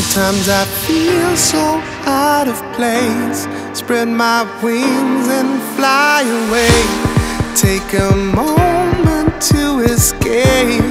Sometimes I feel so out of place. Spread my wings and fly away. Take a moment to escape.